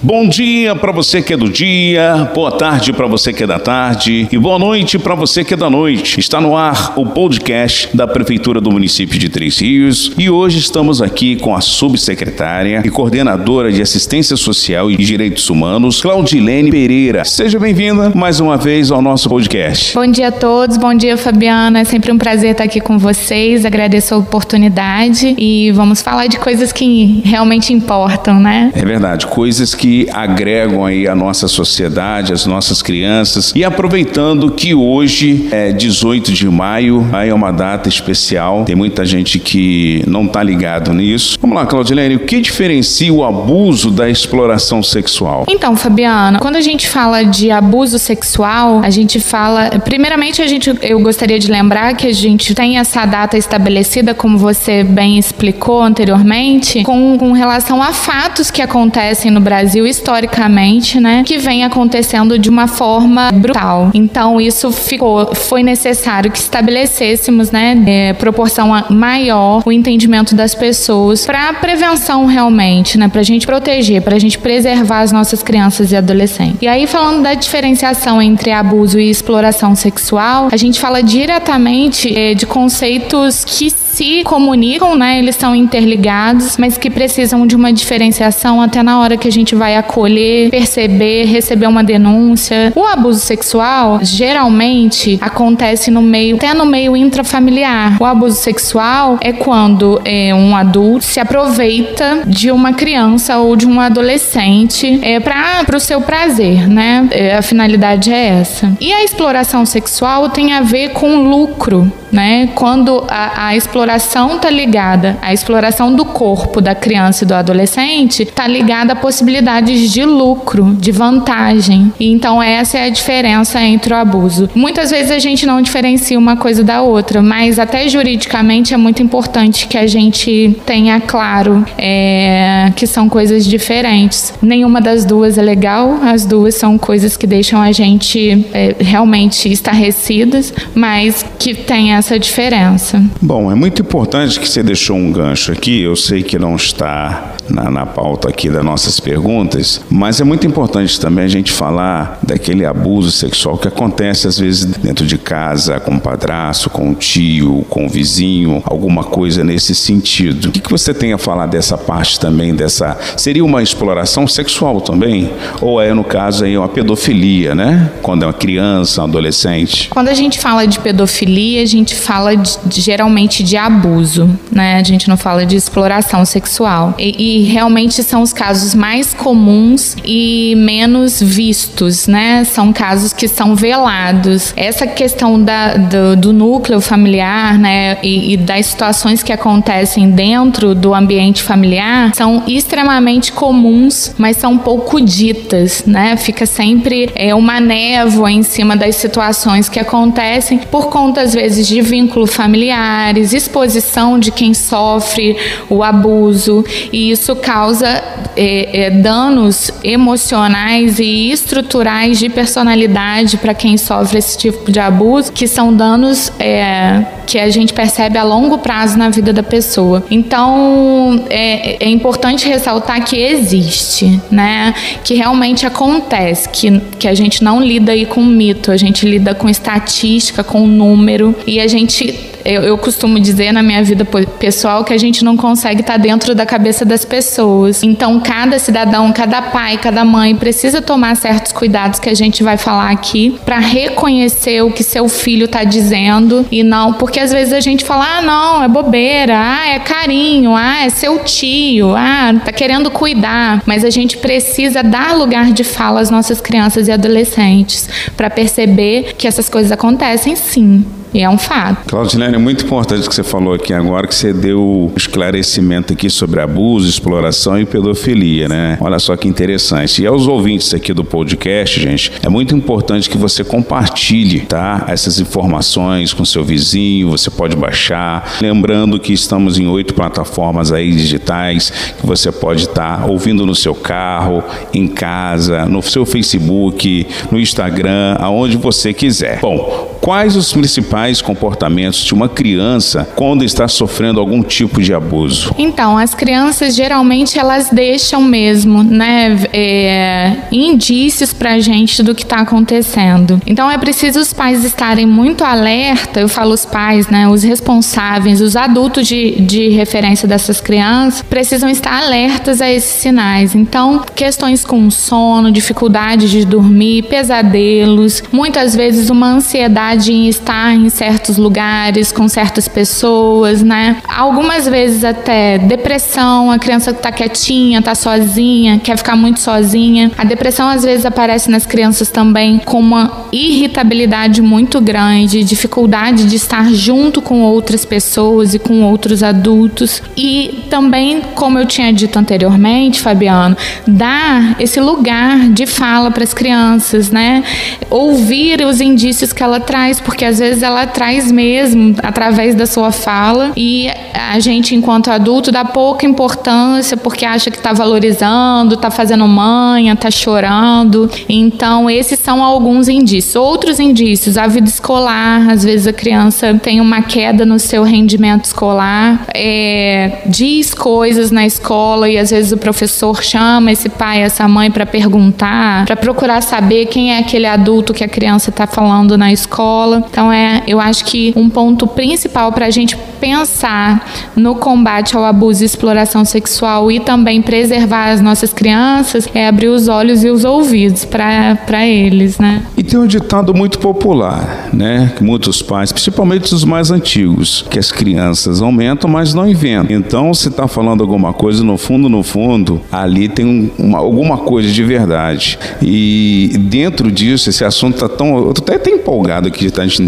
Bom dia para você que é do dia, boa tarde para você que é da tarde e boa noite para você que é da noite. Está no ar o podcast da Prefeitura do município de Três Rios e hoje estamos aqui com a subsecretária e coordenadora de Assistência Social e Direitos Humanos, Claudilene Pereira. Seja bem-vinda mais uma vez ao nosso podcast. Bom dia a todos, bom dia Fabiana, é sempre um prazer estar aqui com vocês, agradeço a oportunidade e vamos falar de coisas que realmente importam, né? É verdade, coisas que que agregam aí a nossa sociedade, as nossas crianças. E aproveitando que hoje é 18 de maio, aí é uma data especial, tem muita gente que não está ligado nisso. Vamos lá, Claudilene, o que diferencia o abuso da exploração sexual? Então, Fabiana, quando a gente fala de abuso sexual, a gente fala, primeiramente a gente eu gostaria de lembrar que a gente tem essa data estabelecida, como você bem explicou anteriormente, com, com relação a fatos que acontecem no Brasil Brasil historicamente, né, que vem acontecendo de uma forma brutal. Então isso ficou, foi necessário que estabelecêssemos, né, é, proporção maior o entendimento das pessoas para prevenção realmente, né, para a gente proteger, para a gente preservar as nossas crianças e adolescentes. E aí falando da diferenciação entre abuso e exploração sexual, a gente fala diretamente é, de conceitos que se comunicam, né? Eles são interligados, mas que precisam de uma diferenciação até na hora que a gente vai acolher, perceber, receber uma denúncia. O abuso sexual geralmente acontece no meio, até no meio intrafamiliar. O abuso sexual é quando é, um adulto se aproveita de uma criança ou de um adolescente é, para o seu prazer, né? É, a finalidade é essa. E a exploração sexual tem a ver com lucro, né? Quando a, a exploração está ligada, a exploração do corpo da criança e do adolescente está ligada a possibilidades de lucro, de vantagem. E então essa é a diferença entre o abuso. Muitas vezes a gente não diferencia uma coisa da outra, mas até juridicamente é muito importante que a gente tenha claro é, que são coisas diferentes. Nenhuma das duas é legal, as duas são coisas que deixam a gente é, realmente estarrecidas, mas que tem essa diferença. Bom, é muito importante que você deixou um gancho aqui, eu sei que não está na, na pauta aqui das nossas perguntas, mas é muito importante também a gente falar daquele abuso sexual que acontece às vezes dentro de casa, com o padrasto, com o tio, com o vizinho, alguma coisa nesse sentido. O que, que você tem a falar dessa parte também, dessa. Seria uma exploração sexual também? Ou é, no caso, aí, uma pedofilia, né? Quando é uma criança, um adolescente? Quando a gente fala de pedofilia, a gente fala de, geralmente de abuso, né? A gente não fala de exploração sexual. E, e, realmente são os casos mais comuns e menos vistos, né? São casos que são velados. Essa questão da, do, do núcleo familiar, né? E, e, das situações que acontecem dentro do ambiente familiar são extremamente comuns, mas são pouco ditas, né? Fica sempre é, uma névoa em cima das situações que acontecem por conta, às vezes, de vínculos familiares, exposição de quem sofre o abuso, e isso causa é, é, danos emocionais e estruturais de personalidade para quem sofre esse tipo de abuso, que são danos é, que a gente percebe a longo prazo na vida da pessoa. Então é, é importante ressaltar que existe, né? Que realmente acontece, que, que a gente não lida aí com mito, a gente lida com estatística, com número, e a gente eu, eu costumo dizer na minha vida pessoal que a gente não consegue estar dentro da cabeça das pessoas. Então, cada cidadão, cada pai, cada mãe precisa tomar certos cuidados que a gente vai falar aqui para reconhecer o que seu filho está dizendo e não, porque às vezes a gente fala, ah, não, é bobeira, ah, é carinho, ah, é seu tio, ah, tá querendo cuidar, mas a gente precisa dar lugar de fala às nossas crianças e adolescentes para perceber que essas coisas acontecem sim. E é um fato. Claudilene, é muito importante o que você falou aqui agora, que você deu esclarecimento aqui sobre abuso, exploração e pedofilia, né? Olha só que interessante. E aos ouvintes aqui do podcast, gente, é muito importante que você compartilhe, tá? Essas informações com seu vizinho, você pode baixar. Lembrando que estamos em oito plataformas aí digitais que você pode estar tá ouvindo no seu carro, em casa, no seu Facebook, no Instagram, aonde você quiser. Bom, quais os principais principais comportamentos de uma criança quando está sofrendo algum tipo de abuso? Então, as crianças geralmente elas deixam mesmo, né, é, indícios para a gente do que está acontecendo. Então, é preciso os pais estarem muito alerta. Eu falo os pais, né, os responsáveis, os adultos de, de referência dessas crianças precisam estar alertas a esses sinais. Então, questões com sono, dificuldade de dormir, pesadelos, muitas vezes uma ansiedade em estar em certos lugares com certas pessoas, né? Algumas vezes até depressão, a criança está quietinha, está sozinha, quer ficar muito sozinha. A depressão às vezes aparece nas crianças também com uma irritabilidade muito grande, dificuldade de estar junto com outras pessoas e com outros adultos. E também, como eu tinha dito anteriormente, Fabiano, dar esse lugar de fala para as crianças, né? Ouvir os indícios que ela traz, porque às vezes ela traz mesmo através da sua fala e a gente, enquanto adulto, dá pouca importância porque acha que está valorizando, está fazendo manha, está chorando. Então, esses são alguns indícios. Outros indícios, a vida escolar, às vezes a criança tem uma queda no seu rendimento escolar, é, diz coisas na escola e às vezes o professor chama esse pai, essa mãe para perguntar, para procurar saber quem é aquele adulto que a criança está falando na escola. Então, é, eu acho que um ponto principal para a gente pensar no combate ao abuso e exploração sexual e também preservar as nossas crianças é abrir os olhos e os ouvidos para eles, né? E tem um ditado muito popular, né? Que muitos pais, principalmente os mais antigos, que as crianças aumentam, mas não inventam. Então, se está falando alguma coisa, no fundo, no fundo, ali tem uma, alguma coisa de verdade. E dentro disso, esse assunto está tão. Eu estou até empolgado aqui de estar te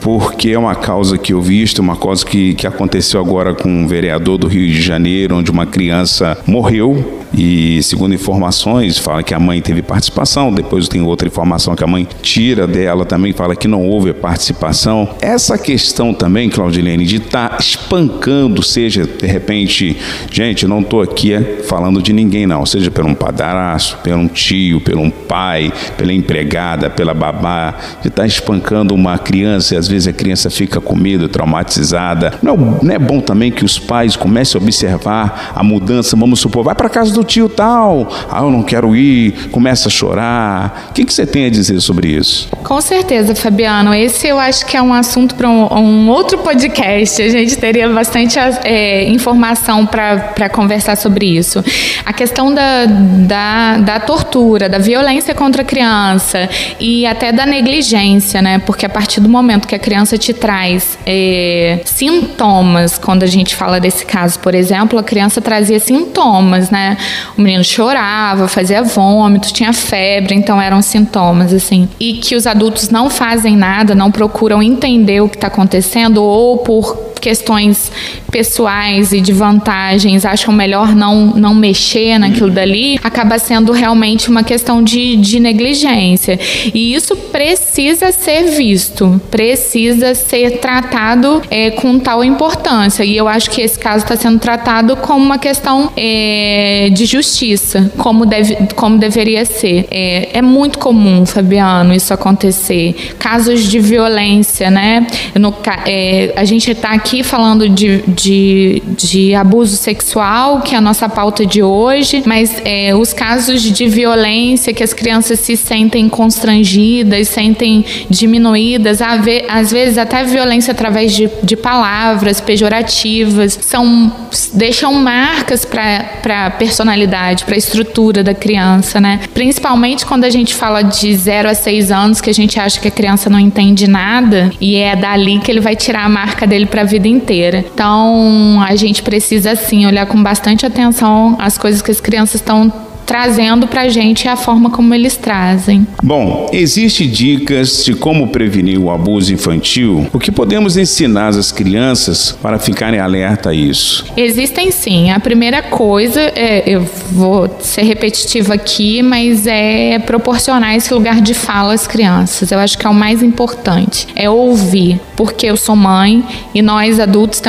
porque é uma causa que eu visto, uma causa que, que aconteceu agora com um vereador do Rio de Janeiro, onde uma criança morreu e segundo informações, fala que a mãe teve participação, depois tem outra informação que a mãe tira dela também, fala que não houve participação. Essa questão também, Claudilene, de estar tá espancando, seja de repente, gente, não estou aqui falando de ninguém não, seja por um padrasto, por um tio, por um pai, pela empregada, pela babá, de estar tá espancando uma criança e às vezes a criança fica com medo, traumatizada. Não, não é bom também que os pais comecem a observar a mudança, vamos supor, vai para casa do tio tal, ah, eu não quero ir, começa a chorar. O que, que você tem a dizer sobre isso? Com certeza, Fabiano. Esse eu acho que é um assunto para um, um, outro podcast. A gente teria bastante é, informação para conversar sobre isso. A questão da, da, da tortura, da violência contra a criança e até da negligência, né? Porque a partir do momento que a criança te traz é, sintomas, quando a gente fala desse caso, por exemplo, a criança trazia sintomas, né? O menino chorava, fazia vômito, tinha febre, então eram sintomas assim. E que os adultos não fazem nada, não procuram entender o que está acontecendo ou por questões pessoais e de vantagens acham melhor não, não mexer naquilo dali, acaba sendo realmente uma questão de, de negligência. E isso precisa ser visto, precisa ser tratado é, com tal importância. E eu acho que esse caso está sendo tratado como uma questão é, de justiça, como, deve, como deveria ser. É, é muito comum, Fabiano, isso acontecer. Casos de violência, né? No, é, a gente está aqui falando de, de, de, abuso sexual, que é a nossa pauta de hoje, mas é, os casos de violência que as crianças se sentem constrangidas, sentem diminuídas, às vezes até violência através de, de palavras pejorativas, são, deixam marcas para a personalidade, para a estrutura da criança, né? Principalmente quando a gente fala de 0 a 6 anos, que a gente acha que a criança não entende nada, e é dali que ele vai tirar a marca dele para a vida inteira. Então, a gente precisa, sim, olhar com bastante atenção as coisas que as crianças estão trazendo para a gente a forma como eles trazem. Bom, existem dicas de como prevenir o abuso infantil? O que podemos ensinar as crianças para ficarem alerta a isso? Existem sim. A primeira coisa, é, eu vou ser repetitiva aqui, mas é proporcionar esse lugar de fala às crianças. Eu acho que é o mais importante. É ouvir, porque eu sou mãe e nós adultos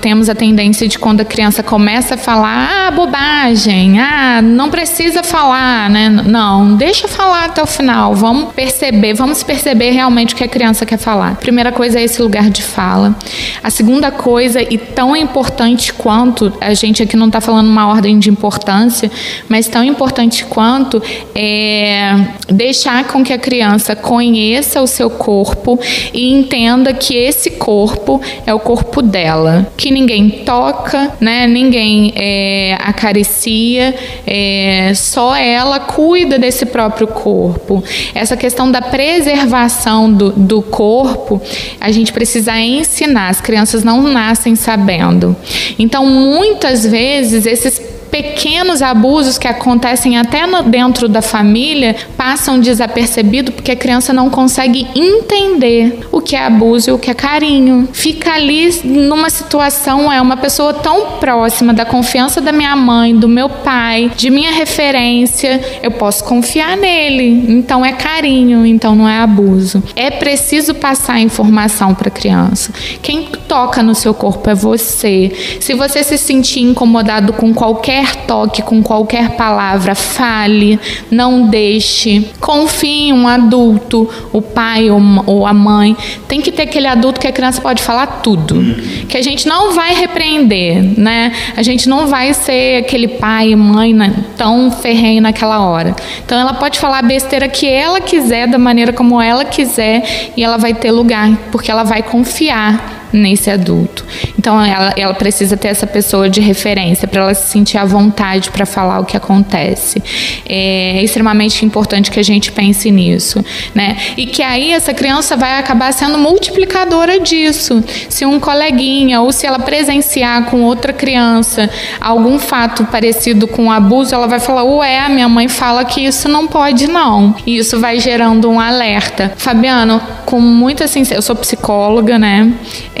temos a tendência de quando a criança começa a falar, ah, bobagem, ah, não precisa precisa falar, né? Não, deixa falar até o final. Vamos perceber, vamos perceber realmente o que a criança quer falar. Primeira coisa é esse lugar de fala. A segunda coisa, e tão importante quanto, a gente aqui não está falando uma ordem de importância, mas tão importante quanto é deixar com que a criança conheça o seu corpo e entenda que esse corpo é o corpo dela, que ninguém toca, né? Ninguém é, acaricia, é, só ela cuida desse próprio corpo. Essa questão da preservação do, do corpo, a gente precisa ensinar. As crianças não nascem sabendo. Então, muitas vezes, esses pequenos abusos que acontecem até no, dentro da família passam desapercebido porque a criança não consegue entender o que é abuso e o que é carinho. Fica ali numa situação, é uma pessoa tão próxima da confiança da minha mãe, do meu pai, de minha referência, eu posso confiar nele. Então é carinho, então não é abuso. É preciso passar informação para a criança. Quem toca no seu corpo é você. Se você se sentir incomodado com qualquer qualquer toque, com qualquer palavra, fale, não deixe. Confie em um adulto, o pai ou a mãe. Tem que ter aquele adulto que a criança pode falar tudo. Que a gente não vai repreender, né? A gente não vai ser aquele pai e mãe tão ferrenho naquela hora. Então ela pode falar a besteira que ela quiser, da maneira como ela quiser, e ela vai ter lugar, porque ela vai confiar nesse adulto. Então ela, ela precisa ter essa pessoa de referência para ela se sentir à vontade para falar o que acontece. É extremamente importante que a gente pense nisso, né? E que aí essa criança vai acabar sendo multiplicadora disso. Se um coleguinha ou se ela presenciar com outra criança algum fato parecido com um abuso, ela vai falar: "Ué, a minha mãe fala que isso não pode não". E isso vai gerando um alerta. Fabiano, com muita sinceridade, eu sou psicóloga, né?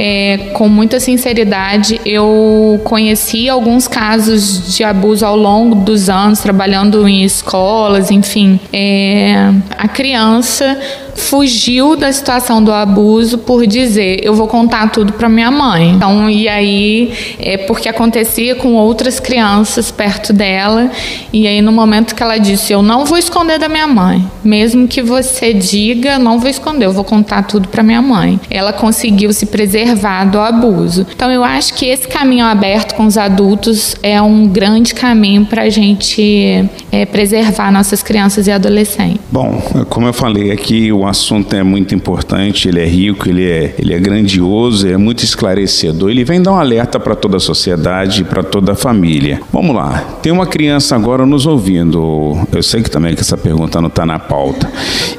É, com muita sinceridade, eu conheci alguns casos de abuso ao longo dos anos, trabalhando em escolas, enfim. É, a criança fugiu da situação do abuso por dizer eu vou contar tudo para minha mãe. Então, e aí é porque acontecia com outras crianças perto dela, e aí no momento que ela disse eu não vou esconder da minha mãe, mesmo que você diga, não vou esconder, eu vou contar tudo para minha mãe. Ela conseguiu se preservar do abuso. Então, eu acho que esse caminho aberto com os adultos é um grande caminho para a gente é, preservar nossas crianças e adolescentes. Bom, como eu falei aqui, o assunto é muito importante, ele é rico, ele é, ele é grandioso, é muito esclarecedor. Ele vem dar um alerta para toda a sociedade, para toda a família. Vamos lá, tem uma criança agora nos ouvindo. Eu sei que também que essa pergunta não está na pauta.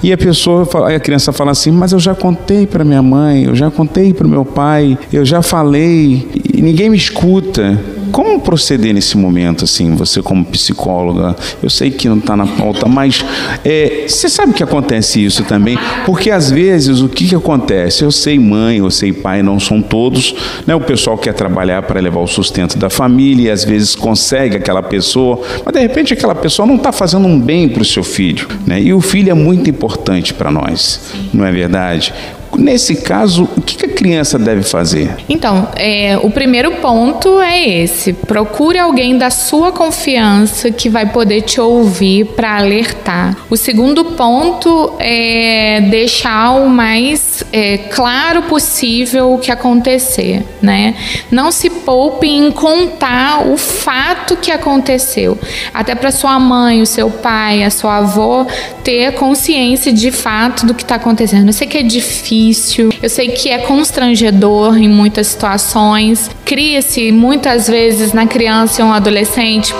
E a pessoa, a criança fala assim: Mas eu já contei para minha mãe, eu já contei para o meu pai, eu já falei e ninguém me escuta. Como proceder nesse momento, assim, você como psicóloga? Eu sei que não está na pauta, mas é, você sabe que acontece isso também? Porque às vezes o que, que acontece? Eu sei mãe, eu sei pai, não são todos, né? O pessoal quer trabalhar para levar o sustento da família e às vezes consegue aquela pessoa, mas de repente aquela pessoa não está fazendo um bem para o seu filho, né? E o filho é muito importante para nós, não é verdade? Nesse caso, o que a criança deve fazer? Então, é, o primeiro ponto é esse: procure alguém da sua confiança que vai poder te ouvir para alertar. O segundo ponto é deixar o mais é, claro possível o que acontecer, né? Não se poupe em contar o fato que aconteceu, até para sua mãe, o seu pai, a sua avó ter consciência de fato do que está acontecendo. Eu sei que é difícil eu sei que é constrangedor em muitas situações. Cria-se muitas vezes na criança e um adolescente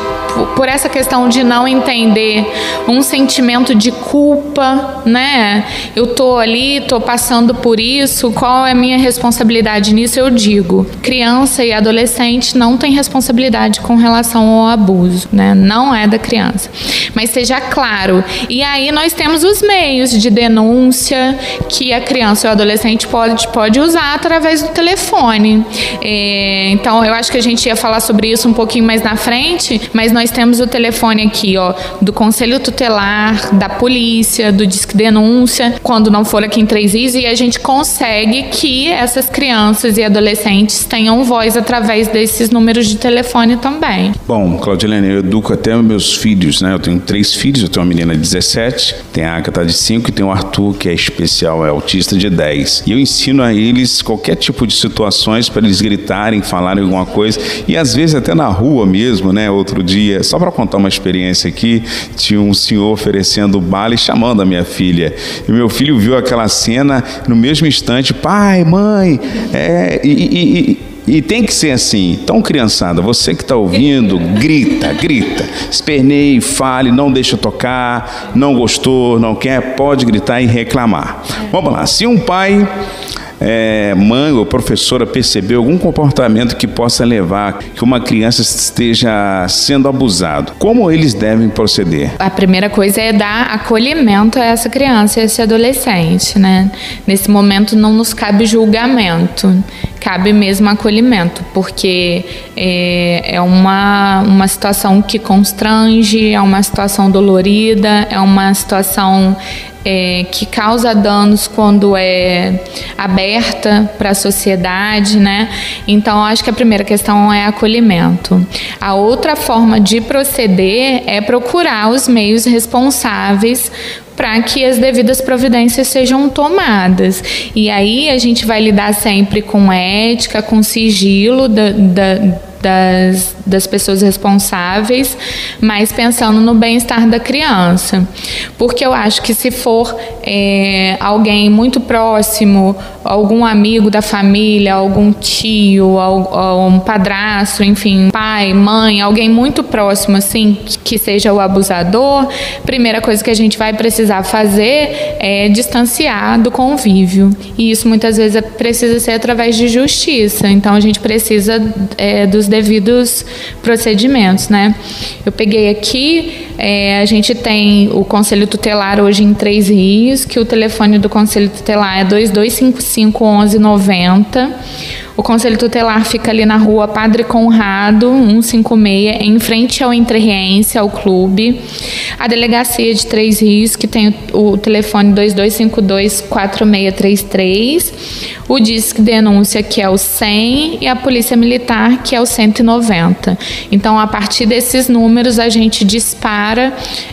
por essa questão de não entender um sentimento de culpa, né? Eu tô ali, tô passando por isso, qual é a minha responsabilidade nisso? Eu digo, criança e adolescente não tem responsabilidade com relação ao abuso, né? Não é da criança. Mas seja claro. E aí nós temos os meios de denúncia que a criança o adolescente pode, pode usar através do telefone. É, então, eu acho que a gente ia falar sobre isso um pouquinho mais na frente, mas nós nós temos o telefone aqui, ó, do Conselho Tutelar, da polícia, do Disque Denúncia, quando não for aqui em Três Rios, e a gente consegue que essas crianças e adolescentes tenham voz através desses números de telefone também. Bom, Claudilene, eu educo até meus filhos, né? Eu tenho três filhos, eu tenho uma menina de 17, tem a Agatha de 5 e tem o Arthur, que é especial, é autista de 10. E eu ensino a eles qualquer tipo de situações para eles gritarem, falarem alguma coisa, e às vezes até na rua mesmo, né? Outro dia, só para contar uma experiência aqui, tinha um senhor oferecendo bala e chamando a minha filha. E meu filho viu aquela cena no mesmo instante, pai, mãe, é, e, e, e e tem que ser assim. Então, criançada, você que está ouvindo, grita, grita. Esperneie, fale, não deixa tocar, não gostou, não quer, pode gritar e reclamar. Vamos lá. Se um pai é, mãe ou professora percebeu algum comportamento que possa levar que uma criança esteja sendo abusado, como eles devem proceder? A primeira coisa é dar acolhimento a essa criança a esse adolescente, né? Nesse momento não nos cabe julgamento cabe mesmo acolhimento, porque é, é, uma, uma situação que constrange, é uma situação dolorida, é uma situação é, que causa danos quando é aberta para a sociedade, né? Então, acho que a primeira questão é acolhimento. A outra forma de proceder é procurar os meios responsáveis para que as devidas providências sejam tomadas. E aí a gente vai lidar sempre com ética, com sigilo da, da das, das pessoas responsáveis, mas pensando no bem-estar da criança. Porque eu acho que se for é, alguém muito próximo, algum amigo da família, algum tio, um padrasto, enfim, pai, mãe, alguém muito próximo, assim, que seja o abusador, primeira coisa que a gente vai precisar fazer é distanciar do convívio. E isso muitas vezes precisa ser através de justiça. Então a gente precisa é, dos devidos procedimentos, né? Eu peguei aqui, é, a gente tem o Conselho Tutelar hoje em Três Rios, que o telefone do Conselho Tutelar é 2255 1190. O Conselho Tutelar fica ali na rua Padre Conrado, 156, em frente ao Entrerriense, ao clube. A delegacia de Três Rios, que tem o telefone 2252-4633. O Disque Denúncia, que é o 100. E a Polícia Militar, que é o 190. Então, a partir desses números, a gente dispara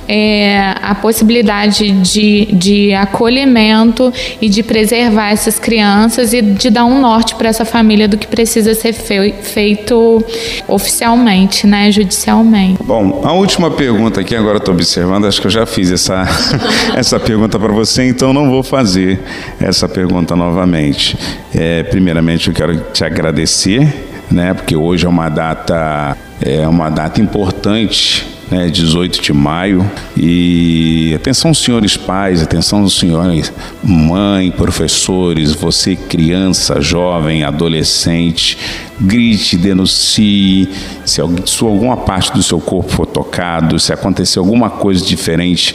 é, a possibilidade de, de acolhimento e de preservar essas crianças e de dar um norte para essa família do que precisa ser feito oficialmente, né, judicialmente. Bom, a última pergunta aqui, agora estou observando, acho que eu já fiz essa, essa pergunta para você, então não vou fazer essa pergunta novamente. É, primeiramente, eu quero te agradecer, né, porque hoje é uma data, é uma data importante né, 18 de maio. E atenção, senhores pais, atenção, senhores mãe, professores, você criança, jovem, adolescente, grite, denuncie. Se alguma parte do seu corpo for tocado, se acontecer alguma coisa diferente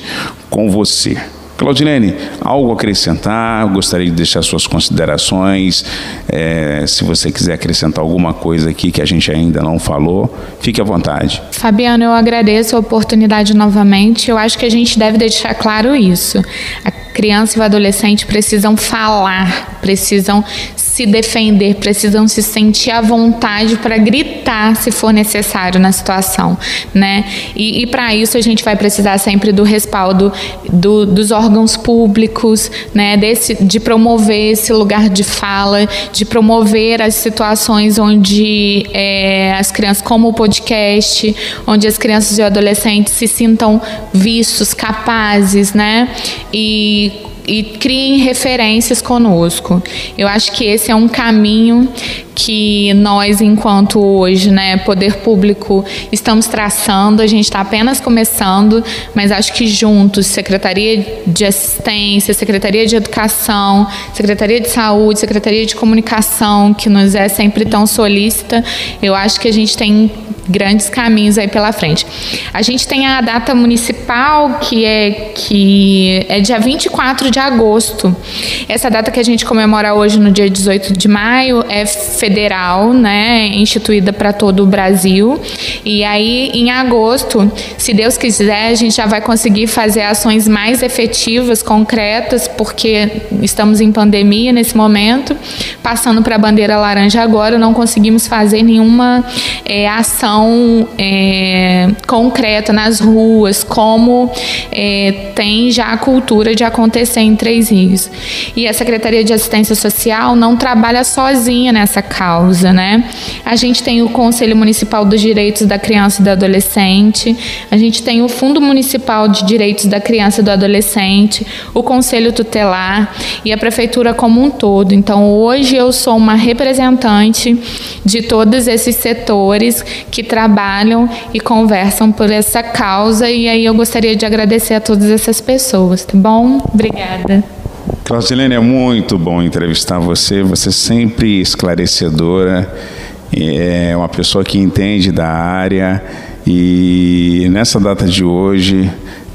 com você. Claudilene, algo a acrescentar? Gostaria de deixar suas considerações. É, se você quiser acrescentar alguma coisa aqui que a gente ainda não falou, fique à vontade. Fabiano, eu agradeço a oportunidade novamente. Eu acho que a gente deve deixar claro isso. A criança e o adolescente precisam falar, precisam se defender, precisam se sentir à vontade para gritar se for necessário na situação, né? E, e para isso a gente vai precisar sempre do respaldo do, dos órgãos públicos, né? Desse, de promover esse lugar de fala, de promover as situações onde é, as crianças, como o podcast, onde as crianças e adolescentes se sintam vistos, capazes, né? E e criem referências conosco. Eu acho que esse é um caminho que nós, enquanto hoje, né, poder público, estamos traçando. A gente está apenas começando, mas acho que juntos, Secretaria de Assistência, Secretaria de Educação, Secretaria de Saúde, Secretaria de Comunicação, que nos é sempre tão solícita, eu acho que a gente tem grandes caminhos aí pela frente. A gente tem a data municipal que é que é dia 24 de agosto. Essa data que a gente comemora hoje no dia 18 de maio é federal, né, instituída para todo o Brasil. E aí em agosto, se Deus quiser, a gente já vai conseguir fazer ações mais efetivas, concretas, porque estamos em pandemia nesse momento, passando para a bandeira laranja agora, não conseguimos fazer nenhuma é, ação é, concreta nas ruas, como é, tem já a cultura de acontecer em Três Rios. E a Secretaria de Assistência Social não trabalha sozinha nessa causa, né? A gente tem o Conselho Municipal dos Direitos da Criança e do Adolescente, a gente tem o Fundo Municipal de Direitos da Criança e do Adolescente, o Conselho Tutelar e a Prefeitura como um todo. Então, hoje eu sou uma representante de todos esses setores que trabalham e conversam por essa causa e aí eu gostaria de agradecer a todas essas pessoas, tá bom? Obrigada. Claudilene, é muito bom entrevistar você, você é sempre esclarecedora, é uma pessoa que entende da área e nessa data de hoje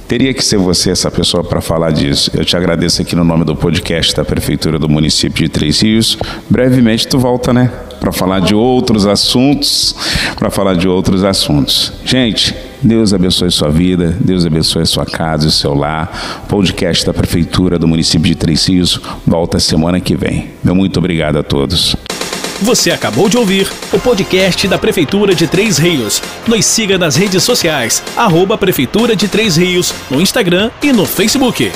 Teria que ser você essa pessoa para falar disso. Eu te agradeço aqui no nome do podcast da Prefeitura do município de Três Rios. Brevemente tu volta, né? Para falar de outros assuntos, para falar de outros assuntos. Gente, Deus abençoe sua vida, Deus abençoe sua casa e seu lar. Podcast da Prefeitura do município de Três Rios volta semana que vem. Meu muito obrigado a todos. Você acabou de ouvir o podcast da Prefeitura de Três Rios. Nos siga nas redes sociais, arroba Prefeitura de Três Rios, no Instagram e no Facebook.